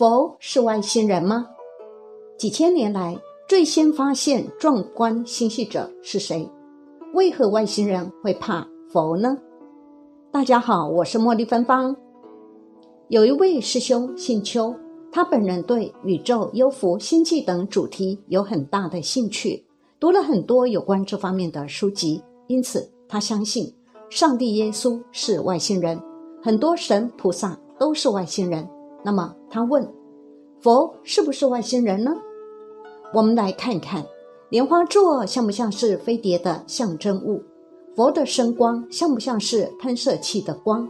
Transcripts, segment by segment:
佛是外星人吗？几千年来，最先发现壮观星系者是谁？为何外星人会怕佛呢？大家好，我是茉莉芬芳。有一位师兄姓邱，他本人对宇宙、幽浮、星际等主题有很大的兴趣，读了很多有关这方面的书籍，因此他相信上帝、耶稣是外星人，很多神菩萨都是外星人。那么他问：佛是不是外星人呢？我们来看看，莲花座像不像是飞碟的象征物？佛的声光像不像是喷射器的光？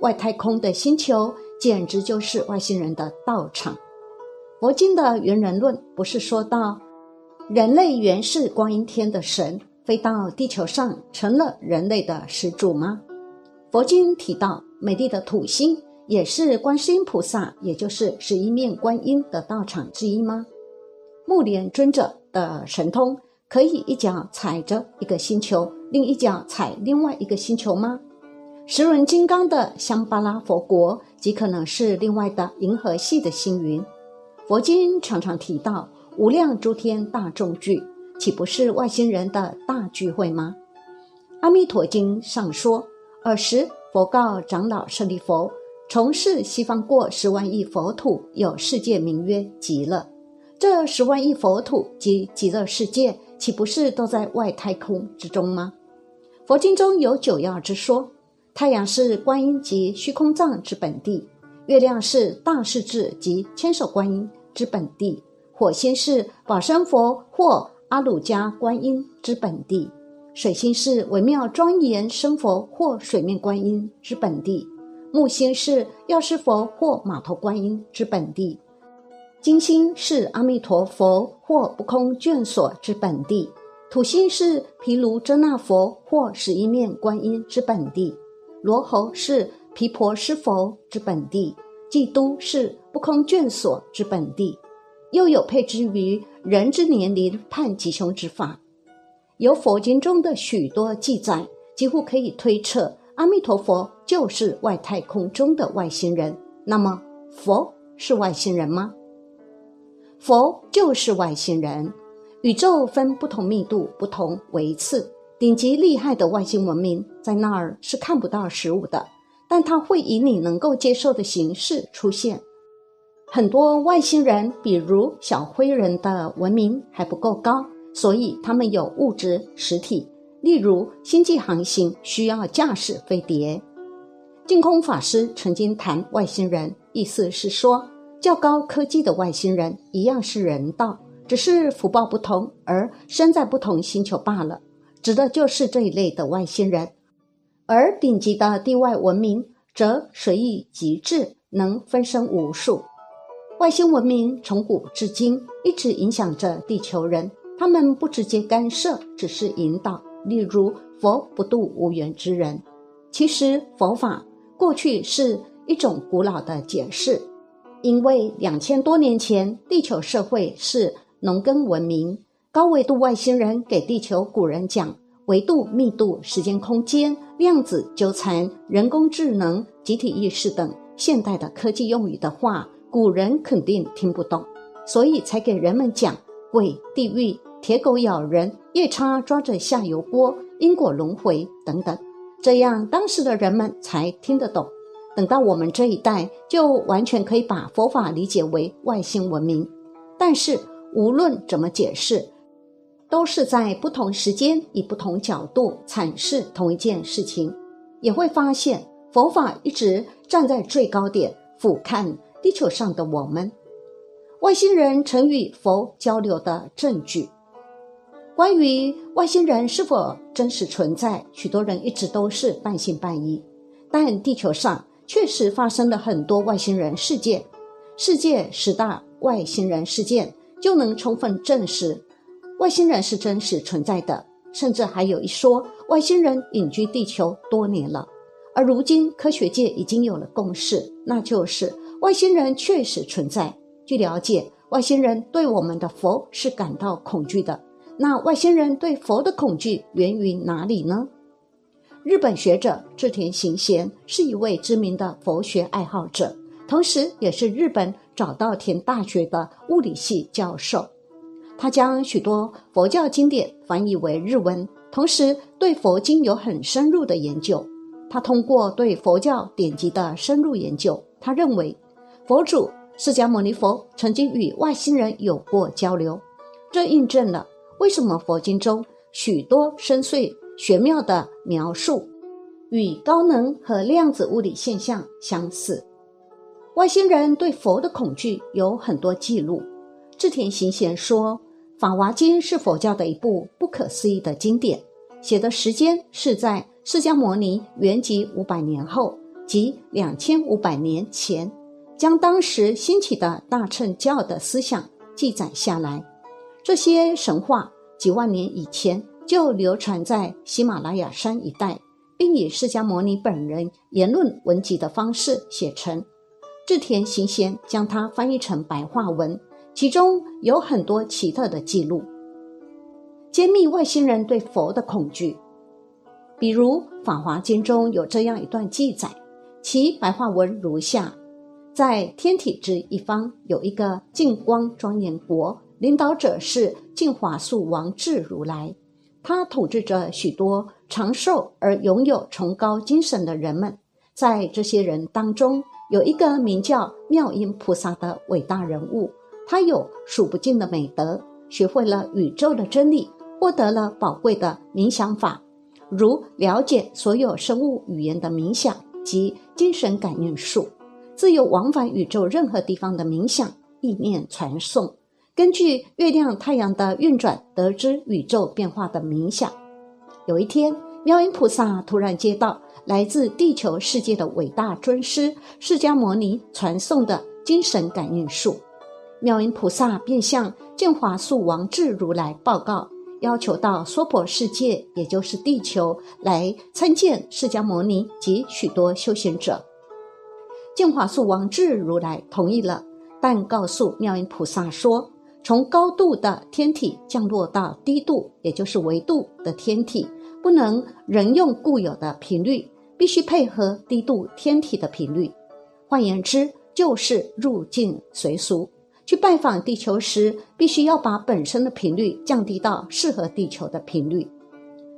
外太空的星球简直就是外星人的道场。佛经的原人论不是说到，人类原是光阴天的神，飞到地球上成了人类的始祖吗？佛经提到，美丽的土星。也是观世音菩萨，也就是十一面观音的道场之一吗？木莲尊者的神通可以一脚踩着一个星球，另一脚踩另外一个星球吗？十轮金刚的香巴拉佛国极可能是另外的银河系的星云。佛经常常提到无量诸天大众聚，岂不是外星人的大聚会吗？阿弥陀经上说，尔时佛告长老舍利弗。从事西方过十万亿佛土，有世界名曰极乐。这十万亿佛土及极乐世界，岂不是都在外太空之中吗？佛经中有九曜之说，太阳是观音及虚空藏之本地，月亮是大势至及千手观音之本地，火星是宝生佛或阿鲁迦观音之本地，水星是微妙庄严生佛或水面观音之本地。木星是药师佛或马头观音之本地，金星是阿弥陀佛或不空眷所之本地，土星是毗卢遮那佛或十一面观音之本地，罗喉是毗婆尸佛之本地，基督是不空眷所之本地，又有配之于人之年龄判吉凶之法，由佛经中的许多记载，几乎可以推测。阿弥陀佛就是外太空中的外星人，那么佛是外星人吗？佛就是外星人。宇宙分不同密度、不同维次，顶级厉害的外星文明在那儿是看不到实物的，但它会以你能够接受的形式出现。很多外星人，比如小灰人的文明还不够高，所以他们有物质实体。例如，星际航行需要驾驶飞碟。净空法师曾经谈外星人，意思是说，较高科技的外星人一样是人道，只是福报不同而生在不同星球罢了，指的就是这一类的外星人。而顶级的地外文明则随意极致，能分身无数。外星文明从古至今一直影响着地球人，他们不直接干涉，只是引导。例如，佛不度无缘之人。其实，佛法过去是一种古老的解释，因为两千多年前，地球社会是农耕文明，高维度外星人给地球古人讲维度、密度、时间、空间、量子纠缠、人工智能、集体意识等现代的科技用语的话，古人肯定听不懂，所以才给人们讲鬼、地狱。铁狗咬人，夜叉抓着下油锅，因果轮回等等，这样当时的人们才听得懂。等到我们这一代，就完全可以把佛法理解为外星文明。但是无论怎么解释，都是在不同时间以不同角度阐释同一件事情，也会发现佛法一直站在最高点俯瞰地球上的我们。外星人曾与佛交流的证据。关于外星人是否真实存在，许多人一直都是半信半疑。但地球上确实发生了很多外星人事件，世界十大外星人事件就能充分证实外星人是真实存在的。甚至还有一说，外星人隐居地球多年了。而如今科学界已经有了共识，那就是外星人确实存在。据了解，外星人对我们的佛是感到恐惧的。那外星人对佛的恐惧源于哪里呢？日本学者志田行贤是一位知名的佛学爱好者，同时也是日本早稻田大学的物理系教授。他将许多佛教经典翻译为日文，同时对佛经有很深入的研究。他通过对佛教典籍的深入研究，他认为佛祖释迦牟尼佛曾经与外星人有过交流，这印证了为什么佛经中许多深邃玄妙的描述与高能和量子物理现象相似。外星人对佛的恐惧有很多记录。志田行贤说，《法华经》是佛教的一部不可思议的经典，写的时间是在释迦牟尼圆寂五百年后，即两千五百年前，将当时兴起的大乘教的思想记载下来。这些神话几万年以前就流传在喜马拉雅山一带，并以释迦牟尼本人言论文集的方式写成。志田行贤将它翻译成白话文，其中有很多奇特的记录，揭秘外星人对佛的恐惧。比如《法华经》中有这样一段记载，其白话文如下：在天体之一方，有一个净光庄严国，领导者是净华素王智如来，他统治着许多长寿而拥有崇高精神的人们，在这些人当中。有一个名叫妙音菩萨的伟大人物，他有数不尽的美德，学会了宇宙的真理，获得了宝贵的冥想法，如了解所有生物语言的冥想及精神感应术，自由往返宇宙任何地方的冥想意念传送，根据月亮、太阳的运转得知宇宙变化的冥想。有一天，妙音菩萨突然接到。来自地球世界的伟大尊师释迦牟尼传送的精神感应术，妙音菩萨便向净华素王智如来报告，要求到娑婆世界，也就是地球来参见释迦牟尼及许多修行者。净华素王智如来同意了，但告诉妙音菩萨说，从高度的天体降落到低度，也就是维度的天体，不能仍用固有的频率。必须配合低度天体的频率，换言之，就是入境随俗。去拜访地球时，必须要把本身的频率降低到适合地球的频率。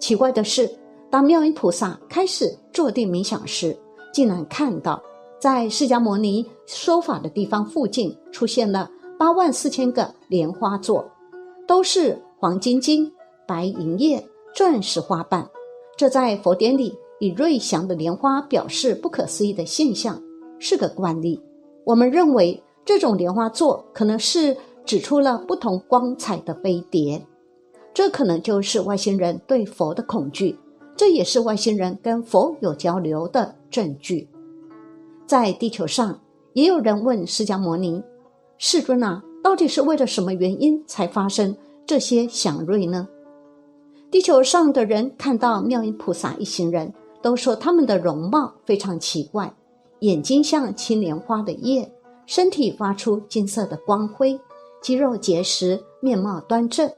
奇怪的是，当妙音菩萨开始坐定冥想时，竟然看到在释迦牟尼说法的地方附近出现了八万四千个莲花座，都是黄金晶、白银叶、钻石花瓣。这在佛典里。以瑞祥的莲花表示不可思议的现象，是个惯例。我们认为这种莲花座可能是指出了不同光彩的飞碟，这可能就是外星人对佛的恐惧，这也是外星人跟佛有交流的证据。在地球上，也有人问释迦牟尼：“世尊啊，到底是为了什么原因才发生这些祥瑞呢？”地球上的人看到妙音菩萨一行人。都说他们的容貌非常奇怪，眼睛像青莲花的叶，身体发出金色的光辉，肌肉结实，面貌端正。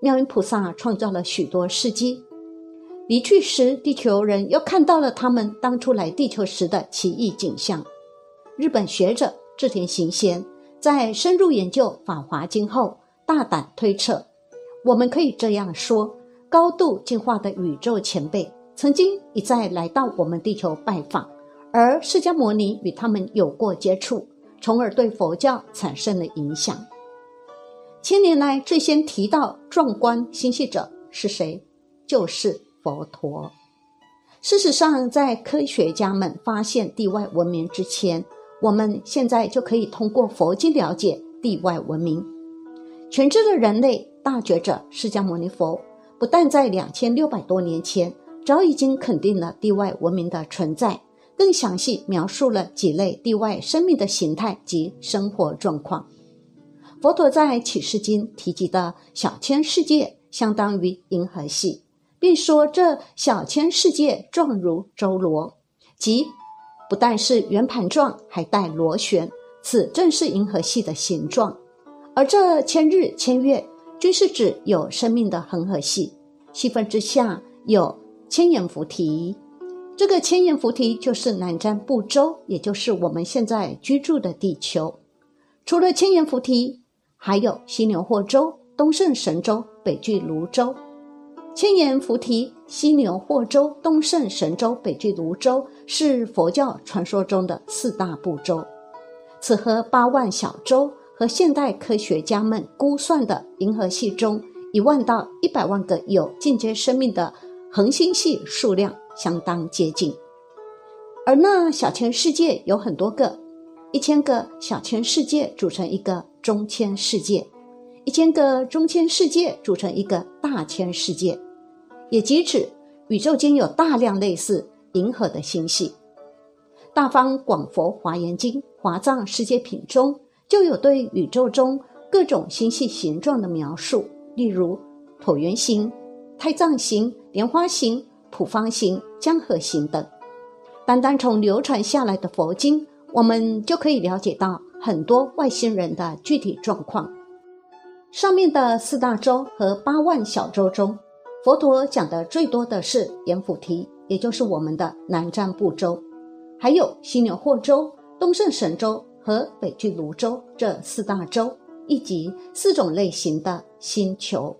妙音菩萨创造了许多事迹。离去时，地球人又看到了他们当初来地球时的奇异景象。日本学者志田行贤在深入研究《法华经》后，大胆推测：我们可以这样说，高度进化的宇宙前辈。曾经一再来到我们地球拜访，而释迦牟尼与他们有过接触，从而对佛教产生了影响。千年来最先提到壮观星系者是谁？就是佛陀。事实上，在科学家们发现地外文明之前，我们现在就可以通过佛经了解地外文明。全知的人类大觉者释迦牟尼佛，不但在两千六百多年前。早已经肯定了地外文明的存在，更详细描述了几类地外生命的形态及生活状况。佛陀在启示经提及的小千世界相当于银河系，并说这小千世界状如周罗，即不但是圆盘状，还带螺旋，此正是银河系的形状。而这千日千月均是指有生命的恒河系，细分之下有。千眼菩提，这个千眼菩提就是南瞻部洲，也就是我们现在居住的地球。除了千眼菩提，还有西牛货洲、东胜神州、北俱泸州。千岩菩提、西牛货洲、东胜神州、北俱泸州是佛教传说中的四大部洲。此和八万小洲和现代科学家们估算的银河系中一万到一百万个有进阶生命的恒星系数量相当接近。而那小千世界有很多个，一千个小千世界组成一个中千世界，一千个中千世界组成一个大千世界。也即指宇宙间有大量类似银河的星系。大方广佛华严经华藏世界品中就有对宇宙中各种星系形状的描述，例如椭圆形、太藏形、莲花形、普方形、江河形等。单单从流传下来的佛经，我们就可以了解到很多外星人的具体状况。上面的四大洲和八万小洲中。佛陀讲的最多的是阎浮提，也就是我们的南瞻部洲，还有西牛霍洲、东胜神州和北俱泸州这四大洲，以及四种类型的星球。